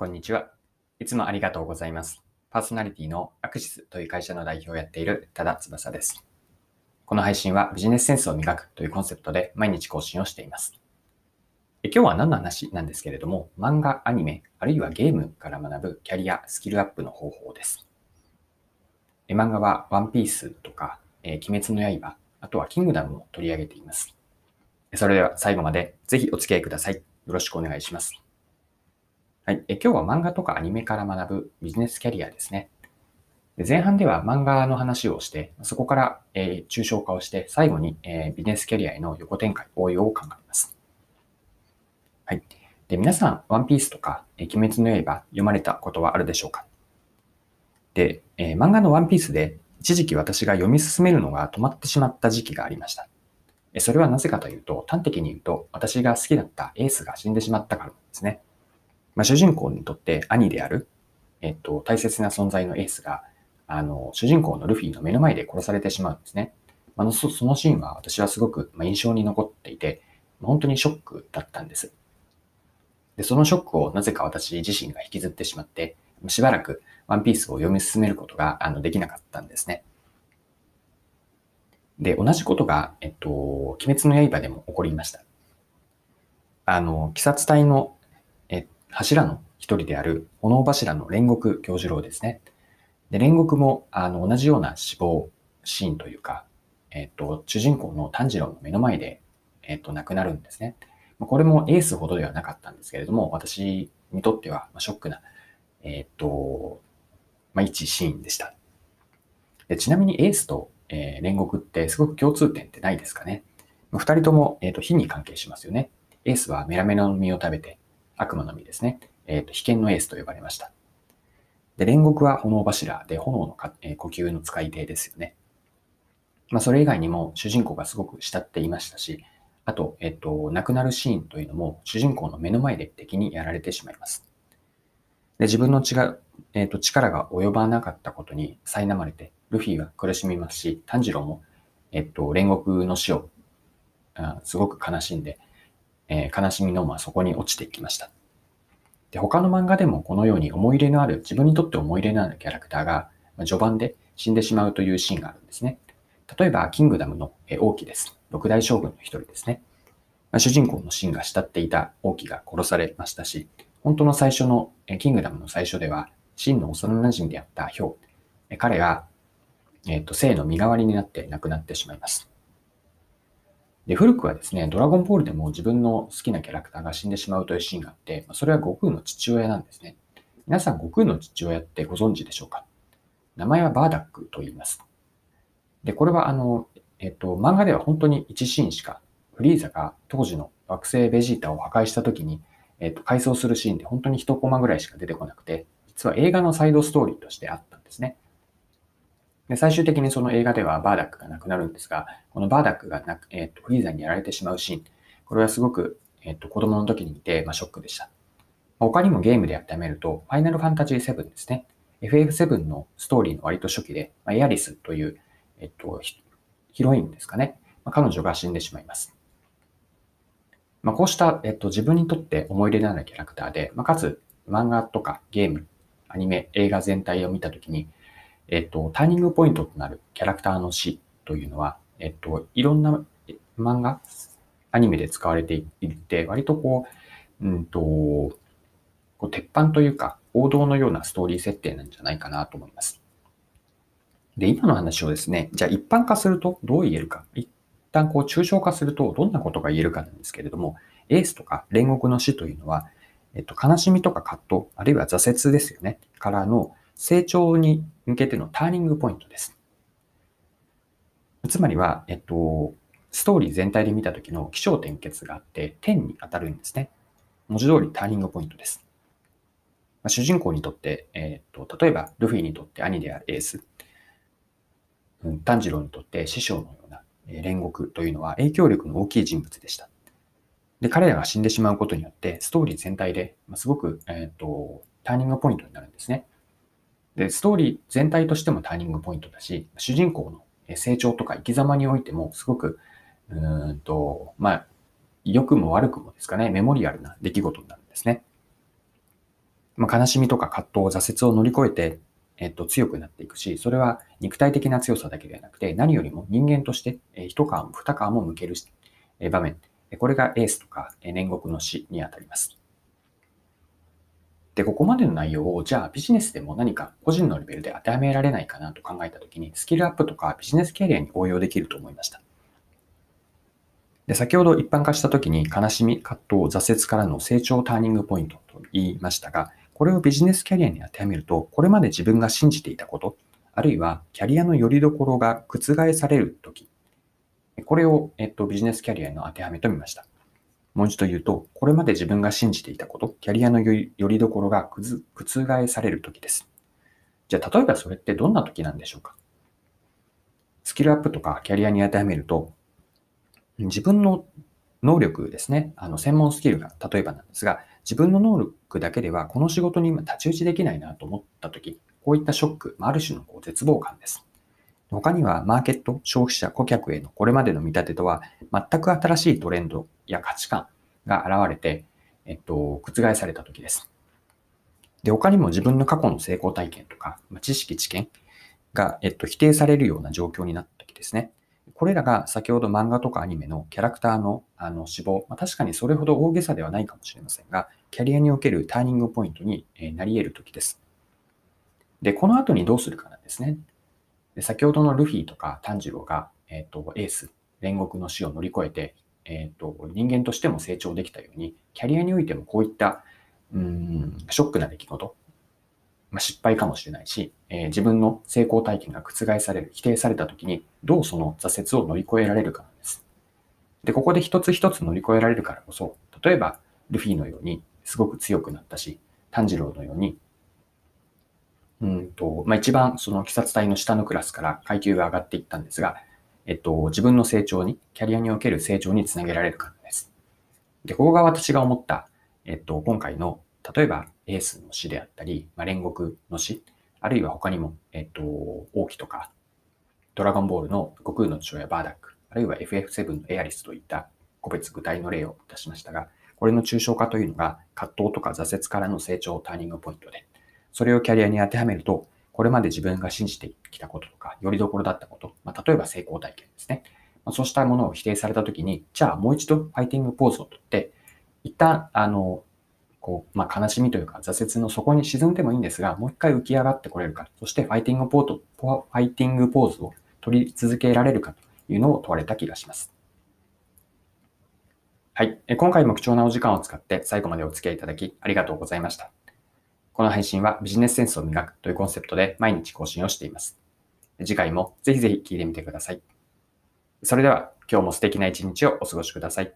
こんにちは。いつもありがとうございます。パーソナリティのアクシスという会社の代表をやっている多田翼です。この配信はビジネスセンスを磨くというコンセプトで毎日更新をしています。今日は何の話なんですけれども、漫画、アニメ、あるいはゲームから学ぶキャリア、スキルアップの方法です。漫画はワンピースとか、えー、鬼滅の刃、あとはキングダムも取り上げています。それでは最後までぜひお付き合いください。よろしくお願いします。はい。え今日は漫画とかアニメから学ぶビジネスキャリアですね。で前半では漫画の話をして、そこから、え、抽象化をして、最後に、え、ビジネスキャリアへの横展開、応用を考えます。はい。で、皆さん、ワンピースとか、え、鬼滅の刃読まれたことはあるでしょうか？で、え、漫画のワンピースで、一時期私が読み進めるのが止まってしまった時期がありました。それはなぜかというと、端的に言うと、私が好きだったエースが死んでしまったからなんですね。まあ、主人公にとって兄である、えっと、大切な存在のエースが、あの、主人公のルフィの目の前で殺されてしまうんですね。あ、そそのシーンは私はすごく印象に残っていて、本当にショックだったんです。で、そのショックをなぜか私自身が引きずってしまって、しばらくワンピースを読み進めることがあのできなかったんですね。で、同じことが、えっと、鬼滅の刃でも起こりました。あの、鬼殺隊の柱の一人である炎柱の煉獄教授郎ですね。で、煉獄もあの同じような死亡シーンというか、えっ、と、主人公の炭治郎の目の前で、えっ、と、亡くなるんですね。これもエースほどではなかったんですけれども、私にとってはショックな、えっ、と、まあ、一シーンでしたで。ちなみにエースと、えー、煉獄ってすごく共通点ってないですかね。二人とも、えっ、と火に関係しますよね。エースはメラメラの実を食べて、悪魔の実ですね。えっ、ー、と、被験のエースと呼ばれました。で、煉獄は炎柱で炎のか、えー、呼吸の使い手ですよね。まあ、それ以外にも主人公がすごく慕っていましたし、あと、えっ、ー、と、亡くなるシーンというのも主人公の目の前で敵にやられてしまいます。で、自分の違う、えっ、と、力が及ばなかったことに苛まれて、ルフィは苦しみますし、炭治郎も、えっと、煉獄の死を、あすごく悲しんで、えー、悲しみのまそこに落ちていきました。で、他の漫画でもこのように思い入れのある、自分にとって思い入れのあるキャラクターが、ま序盤で死んでしまうというシーンがあるんですね。例えば、キングダムの王毅です。六大将軍の一人ですね。ま主人公のシンが慕っていた王毅が殺されましたし、本当の最初の、キングダムの最初では、シンの幼馴染であったヒョウ。彼が、えっ、ー、と、生の身代わりになって亡くなってしまいます。で、古くはですね、ドラゴンボールでも自分の好きなキャラクターが死んでしまうというシーンがあって、それは悟空の父親なんですね。皆さん、悟空の父親ってご存知でしょうか？名前はバーダックと言います。で、これはあの、えっと、漫画では本当に1シーンしか、フリーザが当時の惑星ベジータを破壊した時に、えっと、回想するシーンで本当に1コマぐらいしか出てこなくて、実は映画のサイドストーリーとしてあったんですね。で、最終的にその映画ではバーダックが亡くなるんですが、このバーダックがなく、え、ー、と、フリーザにやられてしまうシーン、これはすごく、え、ー、と、子供の時に見て、まあ、ショックでした。他にもゲームでやめると、ファイナルファンタジー7ですね。FF7 のストーリーの割と初期で、まあ、エアリスという、えっと、ヒロインですかね。まあ、彼女が死んでしまいます。まあ、こうした、えっと、自分にとって思い入れのあるキャラクターで、まあ、かつ漫画とかゲーム、アニメ、映画全体を見たときに、えっと、ターニングポイントとなるキャラクターの死というのは、えっと、いろんな漫画、アニメで使われていて、割とこう、うんと、こう鉄板というか、王道のようなストーリー設定なんじゃないかなと思います。で、今の話をですね、じゃあ一般化するとどう言えるか。一旦こう抽象化するとどんなことが言えるかなんですけれども、エースとか煉獄の死というのは、えっと、悲しみとか葛藤、あるいは挫折ですよね、からの成長に向けてのターニングポイントです。つまりは、えっと、ストーリー全体で見た時の起承転結があって、点に当たるんですね。文字通りターニングポイントです。まあ、主人公にとって、えっと、例えば、ルフィにとって兄であるエース、うん、炭治郎にとって師匠のような、煉獄というのは影響力の大きい人物でした。で、彼らが死んでしまうことによって、ストーリー全体で、すごく、えっと、ターニングポイントになるんですね。で、ストーリー全体としてもターニングポイントだし、主人公の成長とか生き様においてもすごく、うんと、まあ、良くも悪くもですかね、メモリアルな出来事になるんですね。まあ、悲しみとか葛藤、挫折を乗り越えて、えっと、強くなっていくし、それは肉体的な強さだけではなくて、何よりも人間として、え一皮も二皮も向ける場面。これがエースとか煉獄の死にあたります。で、ここまでの内容を、じゃあビジネスでも何か個人のレベルで当てはめられないかなと考えたときに、スキルアップとかビジネスキャリアに応用できると思いました。で、先ほど一般化したときに悲しみ、葛藤、挫折からの成長ターニングポイントと言いましたが、これをビジネスキャリアに当てはめると、これまで自分が信じていたこと、あるいはキャリアの拠り所が覆されるとき、これを、えっと、ビジネスキャリアの当てはめとみました。もう一度言うと、これまで自分が信じていたこと、キャリアのよりどころが覆されるときです。じゃあ、例えばそれってどんなときなんでしょうか？スキルアップとかキャリアに当てはめると、自分の能力ですね、あの専門スキルが例えばなんですが、自分の能力だけではこの仕事に今太刀打ちできないなと思ったとき、こういったショック、ある種のこう絶望感です。他にはマーケット、消費者、顧客へのこれまでの見立てとは全く新しいトレンドや価値観が現れて、えっと、覆された時です。で、他にも自分の過去の成功体験とか、知識、知見が、えっと、否定されるような状況になった時ですね。これらが先ほど漫画とかアニメのキャラクターのあの死亡、ま、確かにそれほど大げさではないかもしれませんが、キャリアにおけるターニングポイントになり得る時です。で、この後にどうするかなんですね。で先ほどのルフィとか炭治郎が、え、ー、と、エース、煉獄の死を乗り越えて、えっ、ー、と、人間としても成長できたように、キャリアにおいてもこういった、うん、ショックな出来事、まあ、失敗かもしれないし、えー、自分の成功体験が覆される、否定された時に、どうその挫折を乗り越えられるかなんです。で、ここで一つ一つ乗り越えられるからこそ、例えば、ルフィのようにすごく強くなったし、炭治郎のようにうんと、まあ、一番その鬼殺隊の下のクラスから階級が上がっていったんですが、えっと、自分の成長に、キャリアにおける成長につなげられるかです。で、ここが私が思った、えっと、今回の、例えばエースの死であったり、まあ、煉獄の死、あるいは他にも、えっと、王毅とか、ドラゴンボールの悟空の父親バーダック、あるいは FF7 のエアリスといった個別具体の例を出しましたが、これの抽象化というのが葛藤とか挫折からの成長ターニングポイントで、それをキャリアに当てはめると、これまで自分が信じてきたこととか、よりどころだったこと、まあ、例えば成功体験ですね。まあ、そうしたものを否定されたときに、じゃあもう一度ファイティングポーズをとって、一旦、あの、こう、まあ、悲しみというか挫折の底に沈んでもいいんですが、もう一回浮き上がってこれるか、そしてファイティングポート、ファイティングポーズを取り続けられるかというのを問われた気がします。はい。今回も貴重なお時間を使って最後までお付き合いいただきありがとうございました。この配信はビジネスセンスを磨くというコンセプトで毎日更新をしています。次回もぜひぜひ聞いてみてください。それでは今日も素敵な一日をお過ごしください。